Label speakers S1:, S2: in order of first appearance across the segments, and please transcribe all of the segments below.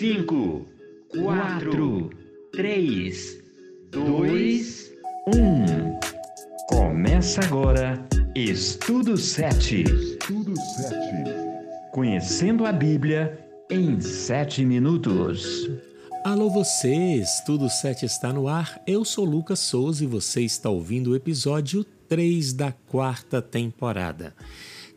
S1: 5, 4, 3, 2, 1. Começa agora Estudo 7. Estudo 7. Conhecendo a Bíblia em 7 minutos.
S2: Alô você, Estudo 7 está no ar. Eu sou Lucas Souza e você está ouvindo o episódio 3 da quarta temporada.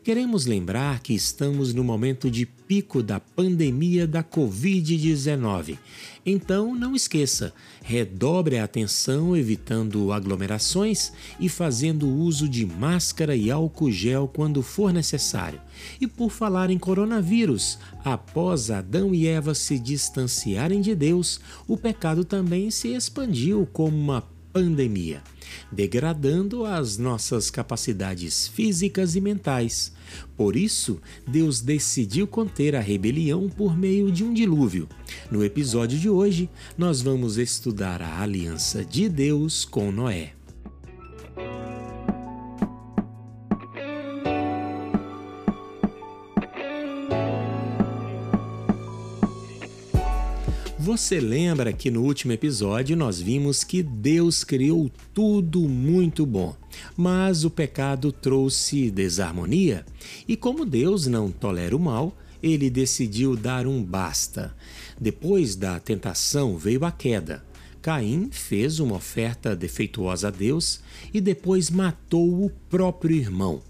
S2: Queremos lembrar que estamos no momento de pico da pandemia da Covid-19. Então, não esqueça, redobre a atenção evitando aglomerações e fazendo uso de máscara e álcool gel quando for necessário. E por falar em coronavírus, após Adão e Eva se distanciarem de Deus, o pecado também se expandiu como uma pandemia, degradando as nossas capacidades físicas e mentais. Por isso, Deus decidiu conter a rebelião por meio de um dilúvio. No episódio de hoje, nós vamos estudar a aliança de Deus com Noé. Você lembra que no último episódio nós vimos que Deus criou tudo muito bom, mas o pecado trouxe desarmonia, e como Deus não tolera o mal, ele decidiu dar um basta. Depois da tentação veio a queda. Caim fez uma oferta defeituosa a Deus e depois matou o próprio irmão.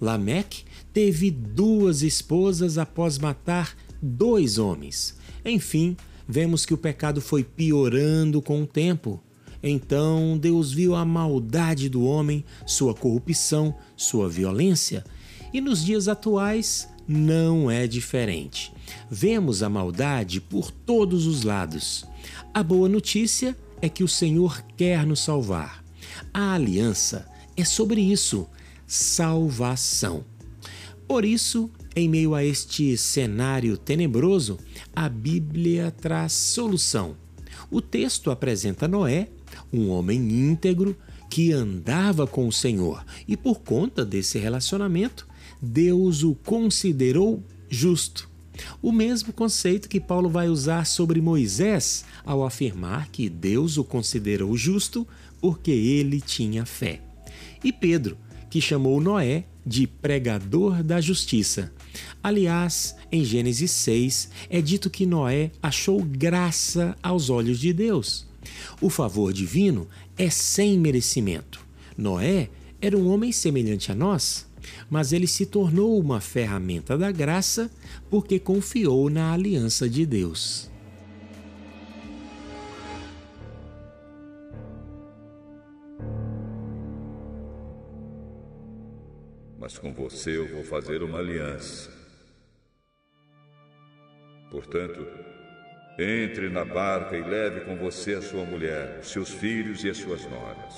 S2: Lameque teve duas esposas após matar dois homens. Enfim, vemos que o pecado foi piorando com o tempo. Então Deus viu a maldade do homem, sua corrupção, sua violência, e nos dias atuais não é diferente. Vemos a maldade por todos os lados. A boa notícia é que o Senhor quer nos salvar. A aliança é sobre isso salvação. Por isso, em meio a este cenário tenebroso, a Bíblia traz solução. O texto apresenta Noé, um homem íntegro que andava com o Senhor, e por conta desse relacionamento, Deus o considerou justo. O mesmo conceito que Paulo vai usar sobre Moisés ao afirmar que Deus o considerou justo porque ele tinha fé. E Pedro, que chamou Noé de pregador da justiça. Aliás, em Gênesis 6 é dito que Noé achou graça aos olhos de Deus. O favor divino é sem merecimento. Noé era um homem semelhante a nós, mas ele se tornou uma ferramenta da graça porque confiou na aliança de Deus.
S3: Mas com você eu vou fazer uma aliança. Portanto, entre na barca e leve com você a sua mulher, os seus filhos e as suas noras.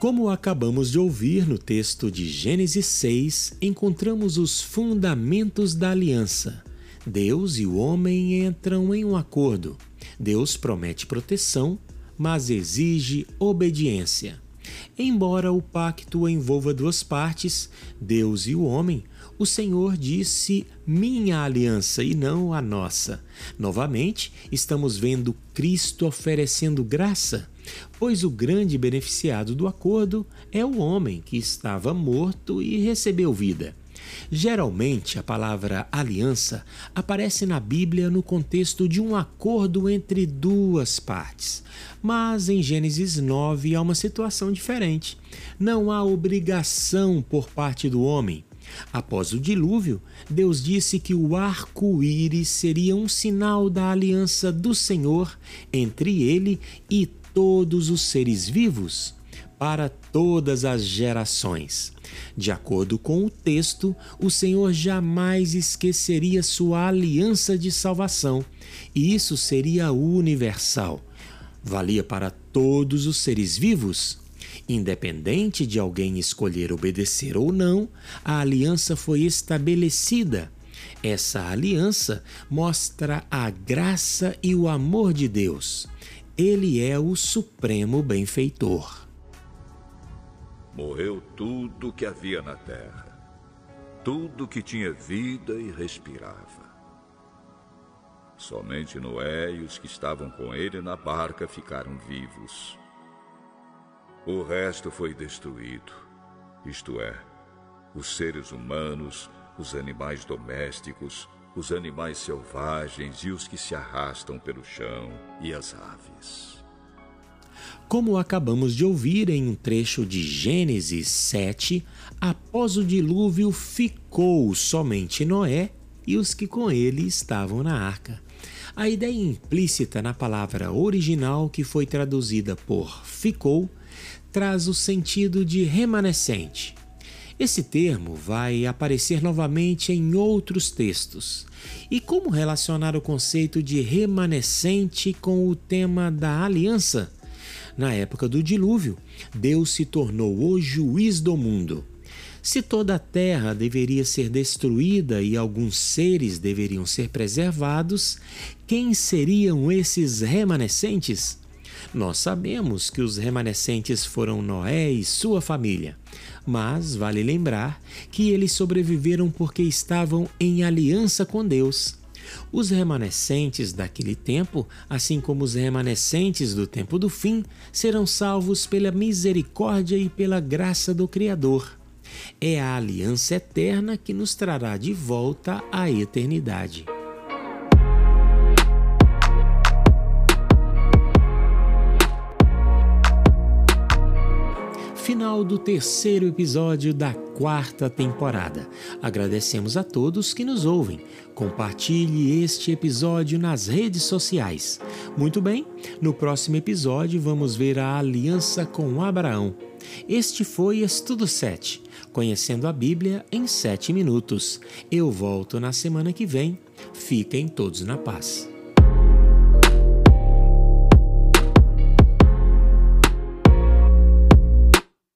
S2: Como acabamos de ouvir no texto de Gênesis 6, encontramos os fundamentos da aliança. Deus e o homem entram em um acordo. Deus promete proteção, mas exige obediência. Embora o pacto envolva duas partes, Deus e o homem, o Senhor disse minha aliança e não a nossa. Novamente, estamos vendo Cristo oferecendo graça, pois o grande beneficiado do acordo é o homem que estava morto e recebeu vida. Geralmente, a palavra aliança aparece na Bíblia no contexto de um acordo entre duas partes. Mas em Gênesis 9 há uma situação diferente. Não há obrigação por parte do homem. Após o dilúvio, Deus disse que o arco-íris seria um sinal da aliança do Senhor entre ele e todos os seres vivos para todas as gerações. De acordo com o texto, o Senhor jamais esqueceria sua aliança de salvação, e isso seria universal. Valia para todos os seres vivos. Independente de alguém escolher obedecer ou não, a aliança foi estabelecida. Essa aliança mostra a graça e o amor de Deus. Ele é o supremo benfeitor
S3: morreu tudo que havia na terra, tudo que tinha vida e respirava. Somente Noé e os que estavam com ele na barca ficaram vivos. O resto foi destruído, isto é, os seres humanos, os animais domésticos, os animais selvagens e os que se arrastam pelo chão e as aves.
S2: Como acabamos de ouvir em um trecho de Gênesis 7, após o dilúvio ficou somente Noé e os que com ele estavam na arca. A ideia implícita na palavra original, que foi traduzida por ficou, traz o sentido de remanescente. Esse termo vai aparecer novamente em outros textos. E como relacionar o conceito de remanescente com o tema da aliança? Na época do dilúvio, Deus se tornou o juiz do mundo. Se toda a terra deveria ser destruída e alguns seres deveriam ser preservados, quem seriam esses remanescentes? Nós sabemos que os remanescentes foram Noé e sua família, mas vale lembrar que eles sobreviveram porque estavam em aliança com Deus. Os remanescentes daquele tempo, assim como os remanescentes do tempo do fim, serão salvos pela misericórdia e pela graça do Criador. É a aliança eterna que nos trará de volta à eternidade. final do terceiro episódio da quarta temporada. Agradecemos a todos que nos ouvem. Compartilhe este episódio nas redes sociais. Muito bem, no próximo episódio vamos ver a aliança com Abraão. Este foi Estudo 7, conhecendo a Bíblia em 7 minutos. Eu volto na semana que vem. Fiquem todos na paz.